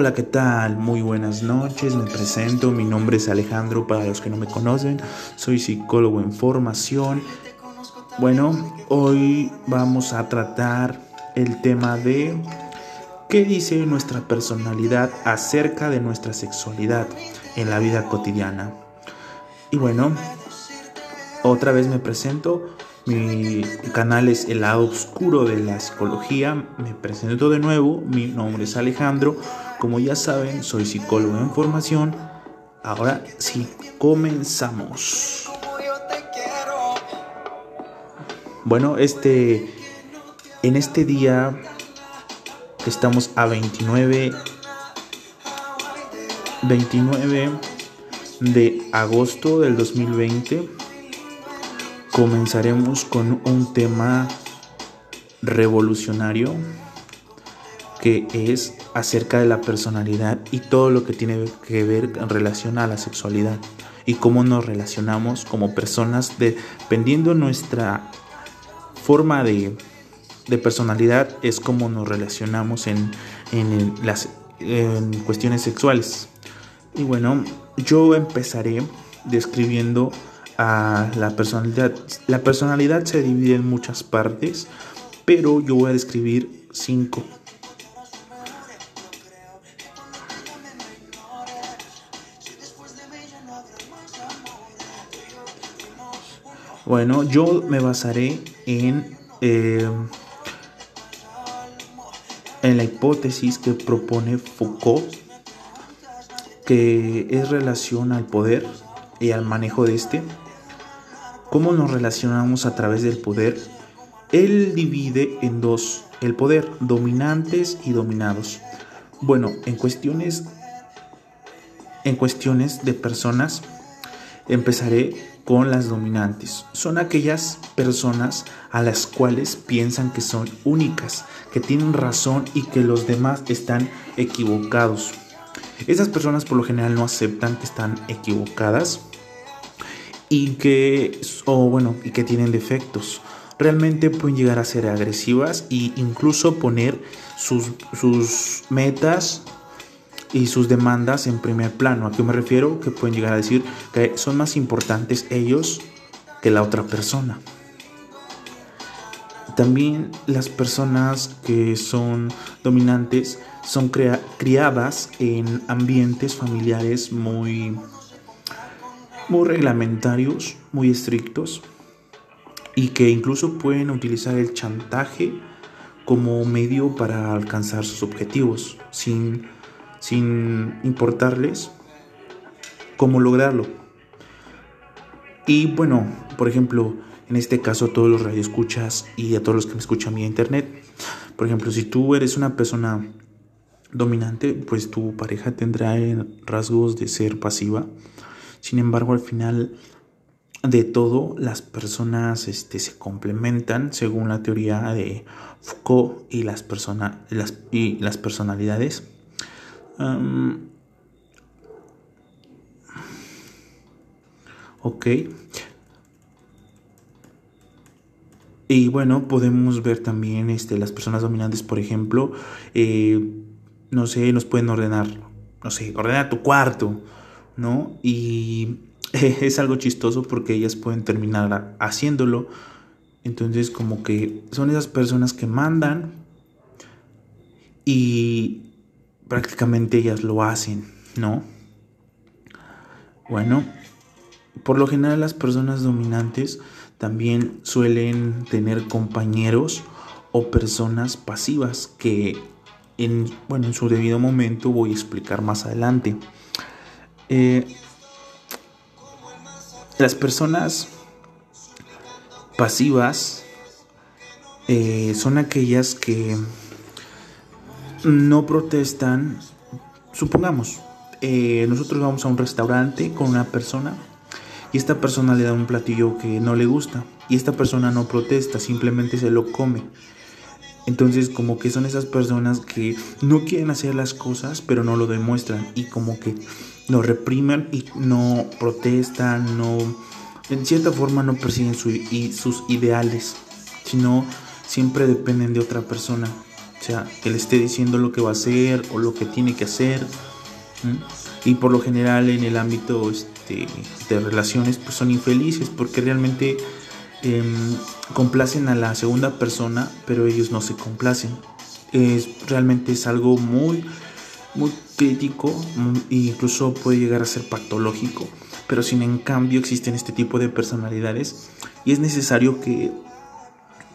Hola, ¿qué tal? Muy buenas noches, me presento, mi nombre es Alejandro, para los que no me conocen, soy psicólogo en formación. Bueno, hoy vamos a tratar el tema de qué dice nuestra personalidad acerca de nuestra sexualidad en la vida cotidiana. Y bueno, otra vez me presento, mi canal es El lado oscuro de la psicología. Me presento de nuevo. Mi nombre es Alejandro. Como ya saben, soy psicólogo en formación. Ahora sí, comenzamos. Bueno, este en este día estamos a 29 29 de agosto del 2020 comenzaremos con un tema revolucionario que es acerca de la personalidad y todo lo que tiene que ver en relación a la sexualidad y cómo nos relacionamos como personas dependiendo nuestra forma de, personalidad es como nos relacionamos en, en las en cuestiones sexuales y bueno yo empezaré describiendo la personalidad. La personalidad se divide en muchas partes, pero yo voy a describir cinco. Bueno, yo me basaré en, eh, en la hipótesis que propone Foucault, que es relación al poder y al manejo de este cómo nos relacionamos a través del poder, él divide en dos, el poder, dominantes y dominados. Bueno, en cuestiones en cuestiones de personas empezaré con las dominantes. Son aquellas personas a las cuales piensan que son únicas, que tienen razón y que los demás están equivocados. Esas personas por lo general no aceptan que están equivocadas y que, o bueno, y que tienen defectos. Realmente pueden llegar a ser agresivas e incluso poner sus, sus metas y sus demandas en primer plano. ¿A qué me refiero? Que pueden llegar a decir que son más importantes ellos que la otra persona. También las personas que son dominantes son criadas en ambientes familiares muy muy reglamentarios, muy estrictos y que incluso pueden utilizar el chantaje como medio para alcanzar sus objetivos sin, sin importarles cómo lograrlo. Y bueno, por ejemplo, en este caso a todos los radioescuchas y a todos los que me escuchan vía internet, por ejemplo, si tú eres una persona dominante, pues tu pareja tendrá rasgos de ser pasiva sin embargo, al final de todo, las personas este, se complementan según la teoría de Foucault y las, y las personalidades. Ok. Y bueno, podemos ver también este, las personas dominantes, por ejemplo, eh, no sé, nos pueden ordenar, no sé, ordena tu cuarto, ¿no? Y es algo chistoso porque ellas pueden terminar haciéndolo. Entonces como que son esas personas que mandan y prácticamente ellas lo hacen, ¿no? Bueno, por lo general las personas dominantes también suelen tener compañeros o personas pasivas que en, bueno, en su debido momento voy a explicar más adelante. Eh, las personas pasivas eh, son aquellas que no protestan. Supongamos, eh, nosotros vamos a un restaurante con una persona y esta persona le da un platillo que no le gusta y esta persona no protesta, simplemente se lo come. Entonces como que son esas personas que no quieren hacer las cosas pero no lo demuestran y como que lo reprimen y no protestan, no, en cierta forma no persiguen sus ideales, sino siempre dependen de otra persona. O sea, que le esté diciendo lo que va a hacer o lo que tiene que hacer. Y por lo general en el ámbito este, de relaciones pues son infelices porque realmente em, complacen a la segunda persona, pero ellos no se complacen. Es, realmente es algo muy, muy crítico e incluso puede llegar a ser patológico. Pero sin en cambio existen este tipo de personalidades y es necesario que,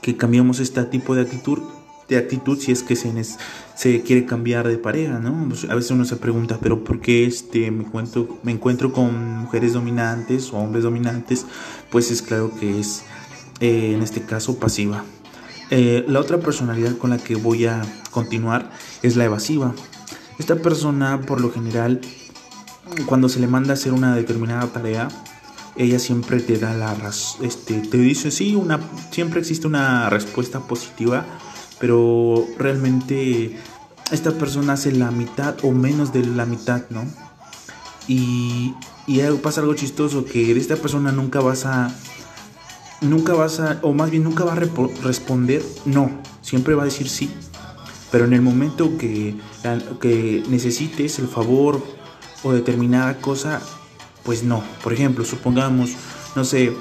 que cambiemos este tipo de actitud, de actitud si es que se, se quiere cambiar de pareja, ¿no? Pues, a veces uno se pregunta, pero ¿por qué este, me, encuentro, me encuentro con mujeres dominantes o hombres dominantes? Pues es claro que es, eh, en este caso, pasiva. Eh, la otra personalidad con la que voy a continuar es la evasiva. Esta persona, por lo general, cuando se le manda a hacer una determinada tarea, ella siempre te da la razón, este, te dice sí, una, siempre existe una respuesta positiva pero realmente esta persona hace la mitad o menos de la mitad, ¿no? Y, y pasa algo chistoso, que de esta persona nunca vas a, nunca vas a, o más bien nunca va a responder no, siempre va a decir sí. Pero en el momento que, que necesites el favor o determinada cosa, pues no. Por ejemplo, supongamos, no sé,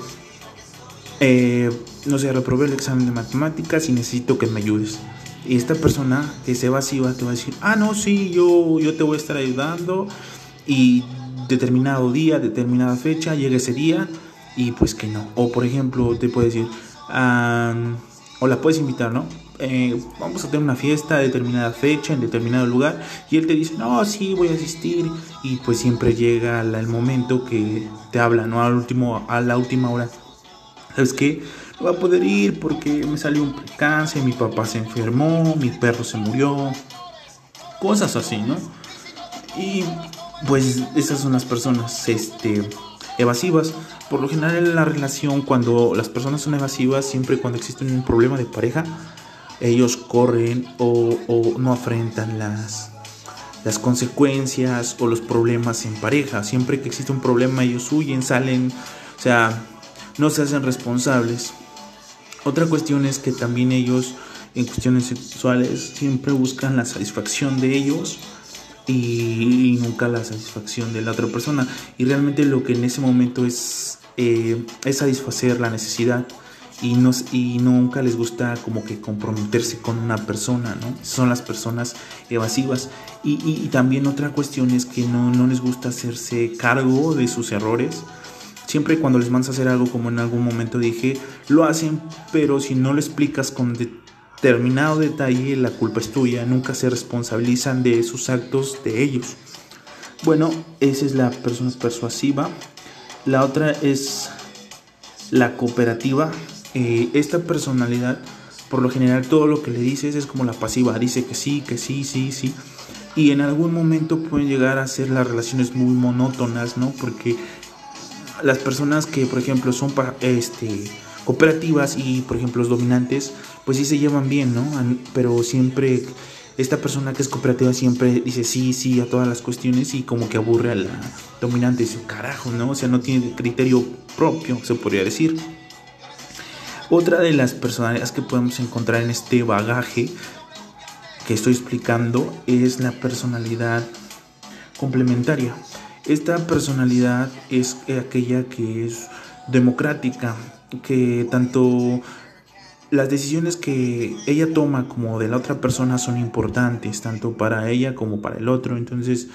eh, no sé, reprobé el examen de matemáticas y necesito que me ayudes. Y esta persona que se evasiva te va a decir, ah, no, sí, yo, yo te voy a estar ayudando y determinado día, determinada fecha, llega ese día y pues que no. O por ejemplo, te puede decir, o la puedes invitar, ¿no? Eh, vamos a tener una fiesta a determinada fecha, en determinado lugar, y él te dice, no, sí, voy a asistir, y pues siempre llega el momento que te habla, ¿no? Al último, a la última hora ¿sabes qué? Voy a poder ir porque me salió un cáncer, mi papá se enfermó, mi perro se murió, cosas así, ¿no? Y pues esas son las personas este, evasivas. Por lo general en la relación, cuando las personas son evasivas, siempre cuando existe un problema de pareja, ellos corren o, o no afrentan las, las consecuencias o los problemas en pareja. Siempre que existe un problema, ellos huyen, salen, o sea, no se hacen responsables. Otra cuestión es que también ellos en cuestiones sexuales siempre buscan la satisfacción de ellos y, nunca la satisfacción de la otra persona. Y realmente lo que en ese momento es, eh, es satisfacer la necesidad y, no, y nunca les gusta como que comprometerse con una persona, ¿no? Son las personas evasivas. Y, y, también otra cuestión es que no, no les gusta hacerse cargo de sus errores Siempre cuando les mandas a hacer algo, como en algún momento dije, lo hacen, pero si no lo explicas con determinado detalle, la culpa es tuya. Nunca se responsabilizan de sus actos de ellos. Bueno, esa es la persona persuasiva. La otra es la cooperativa. Eh, esta personalidad, por lo general, todo lo que le dices es como la pasiva. Dice que sí, que sí, sí, sí. Y en algún momento pueden llegar a ser las relaciones muy monótonas, ¿no? Porque las personas que, por ejemplo, son este, cooperativas y, por ejemplo, los dominantes, pues sí se llevan bien, ¿no? Pero siempre, esta persona que es cooperativa siempre dice sí, sí a todas las cuestiones y como que aburre a la dominante. Dice, carajo, ¿no? O sea, no tiene criterio propio, se podría decir. Otra de las personalidades que podemos encontrar en este bagaje que estoy explicando es la personalidad complementaria. Esta personalidad es aquella que es democrática, que tanto las decisiones que ella toma como de la otra persona son importantes, tanto para ella como para el otro. Entonces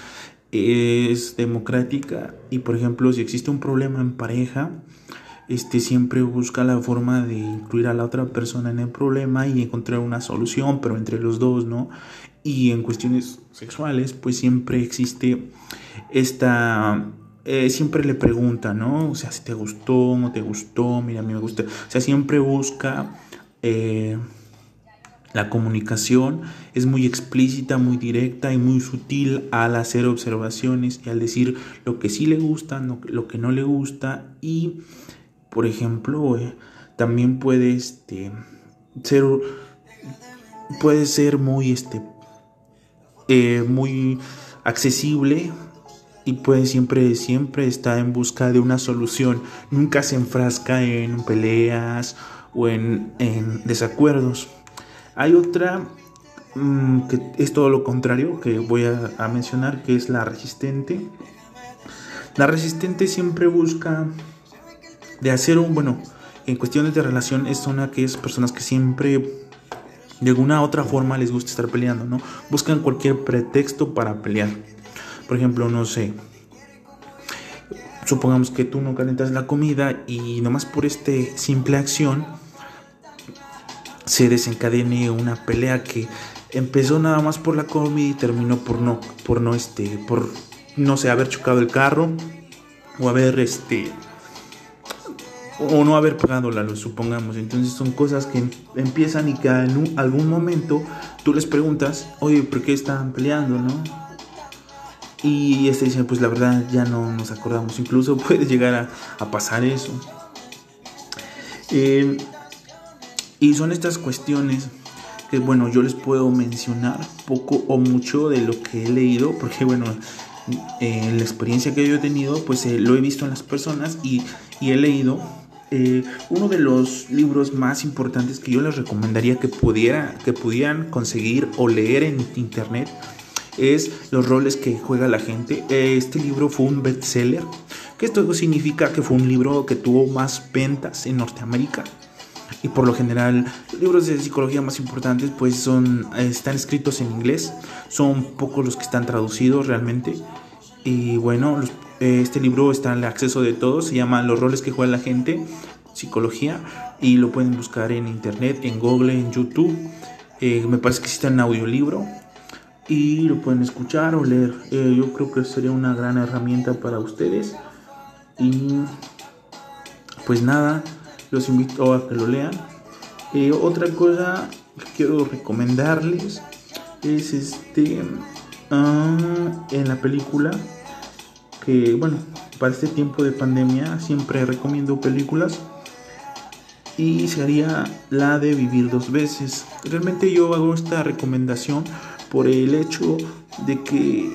es democrática y por ejemplo si existe un problema en pareja, este siempre busca la forma de incluir a la otra persona en el problema y encontrar una solución, pero entre los dos, ¿no? Y en cuestiones sexuales, pues siempre existe esta... Eh, siempre le pregunta, ¿no? O sea, si te gustó, no te gustó, mira, a mí me gusta. O sea, siempre busca eh, la comunicación. Es muy explícita, muy directa y muy sutil al hacer observaciones y al decir lo que sí le gusta, lo que no le gusta. Y, por ejemplo, eh, también puede este, ser, puede ser muy, este, muy accesible y pues siempre, siempre está en busca de una solución. Nunca se enfrasca en peleas o en, desacuerdos. Hay otra mm, que es todo lo contrario que voy a, a mencionar, que es la resistente. La resistente siempre busca de hacer un, bueno, en cuestiones de relación es una aquellas personas que siempre de alguna otra forma les gusta estar peleando, ¿no? Buscan cualquier pretexto para pelear. Por ejemplo, no sé, supongamos que tú no calentas la comida y nomás por este simple acción se desencadene una pelea que empezó nada más por la comida y terminó por no, por no este, por no sé, haber chocado el carro o haber este o no haber pagado la luz, supongamos. Entonces son cosas que empiezan y que en algún momento tú les preguntas, oye, ¿por qué están peleando, no? Y este dice, pues la verdad ya no nos acordamos. Incluso puede llegar a, pasar eso. Eh, y son estas cuestiones que, bueno, yo les puedo mencionar poco o mucho de lo que he leído, porque, bueno, en la experiencia que yo he tenido, pues eh, lo he visto en las personas y he leído eh, uno de los libros más importantes que yo les recomendaría que, pudiera, que pudieran conseguir o leer en internet es Los roles que juega la gente. Este libro fue un bestseller, que esto significa que fue un libro que tuvo más ventas en Norteamérica. Y por lo general, los libros de psicología más importantes pues son, están escritos en inglés, son pocos los que están traducidos realmente. Y bueno, los este libro está al acceso de todos, se llama Los roles que juega la gente, psicología, y lo pueden buscar en internet, en Google, en YouTube. Eh, me parece que existe en audiolibro y lo pueden escuchar o leer. Eh, yo creo que sería una gran herramienta para ustedes. Y pues nada, los invito a que lo lean. Eh, otra cosa que quiero recomendarles es este ah, en la película que, bueno, para este tiempo de pandemia siempre recomiendo películas y sería la de vivir dos veces. Realmente yo hago esta recomendación por el hecho de que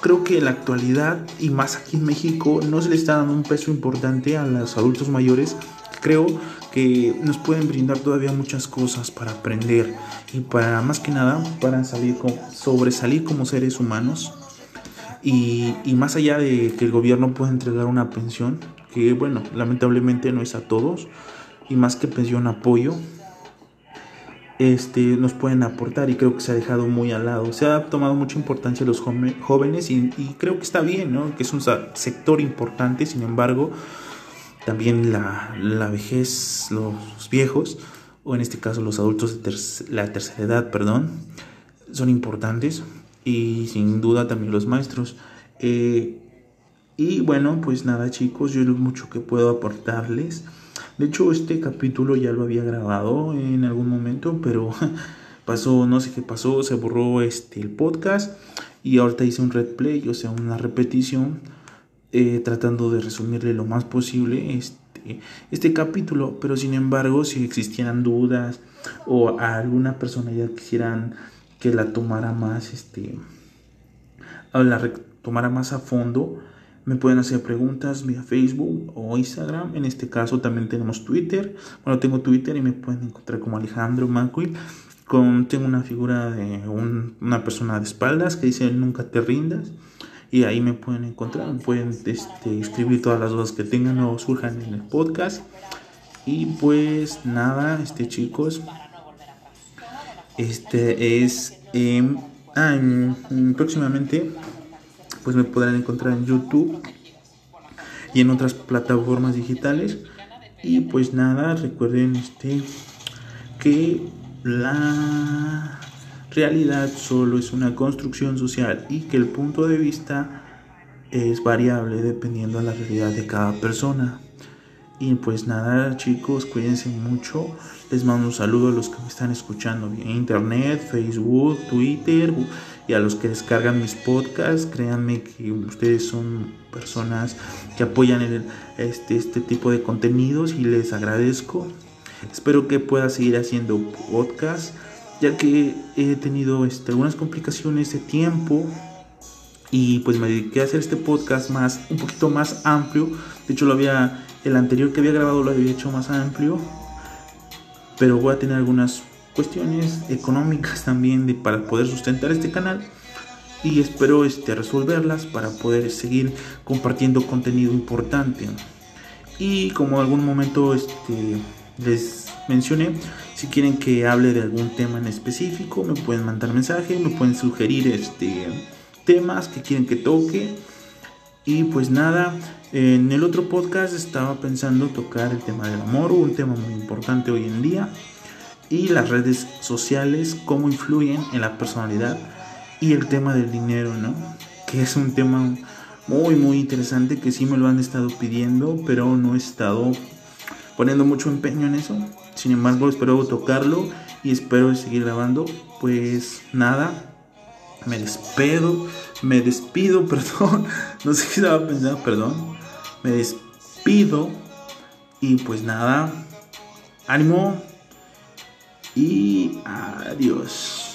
creo que en la actualidad y más aquí en México no se le está dando un peso importante a los adultos mayores. Creo que nos pueden brindar todavía muchas cosas para aprender y para más que nada para salir sobresalir como seres humanos y, más allá de que el gobierno pueda entregar una pensión, que bueno, lamentablemente no es a todos, y más que pensión apoyo, este, nos pueden aportar y creo que se ha dejado muy al lado. Se ha tomado mucha importancia los jóvenes y, creo que está bien, ¿no? que es un sector importante, sin embargo, también la, la vejez, los viejos, o en este caso los adultos de la tercera edad, perdón, son importantes y sin duda también los maestros. Eh, y bueno, pues nada chicos, yo mucho que puedo aportarles. De hecho, este capítulo ya lo había grabado en algún momento, pero pasó, no sé qué pasó, se borró este, el podcast y ahorita hice un replay, o sea, una repetición, eh, tratando de resumirle lo más posible este, este capítulo, pero sin embargo, si existieran dudas o a alguna persona ya quisieran que la tomara más, este, la tomara más a fondo, me pueden hacer preguntas vía Facebook o Instagram. En este caso también tenemos Twitter. Bueno, tengo Twitter y me pueden encontrar como Alejandro Manquil. Con, tengo una figura de una persona de espaldas que dice nunca te rindas. Y ahí me pueden encontrar. Pueden este, escribir todas las dudas que tengan o surjan en el podcast. Y pues nada, este chicos. Este es. Ah, próximamente, pues me podrán encontrar en YouTube y en otras plataformas digitales. Y pues nada, recuerden este que la realidad solo es una construcción social y que el punto de vista es variable dependiendo de la realidad de cada persona. Y pues nada, chicos, cuídense mucho. Les mando un saludo a los que me están escuchando en internet, Facebook, Twitter y a los que descargan mis podcasts. Créanme que ustedes son personas que apoyan este, este tipo de contenidos y les agradezco. Espero que pueda seguir haciendo podcast, ya que he tenido este, algunas complicaciones de tiempo y pues me dediqué a hacer este podcast más un poquito más amplio. De hecho lo había el anterior que había grabado lo había hecho más amplio. Pero voy a tener algunas cuestiones económicas también de, para poder sustentar este canal y espero este, resolverlas para poder seguir compartiendo contenido importante. Y como en algún momento este, les mencioné, si quieren que hable de algún tema en específico, me pueden mandar mensaje, me pueden sugerir este, temas que quieren que toque. Y pues nada, en el otro podcast estaba pensando tocar el tema del amor, un tema muy importante hoy en día, y las redes sociales, cómo influyen en la personalidad y el tema del dinero, ¿no? Que es un tema muy, muy interesante que sí me lo han estado pidiendo, pero no he estado poniendo mucho empeño en eso. Sin embargo, espero tocarlo y espero seguir grabando. Pues nada, me despido, me despido, perdón. No sé qué estaba pensando, perdón. Me despido y pues nada, ánimo y adiós.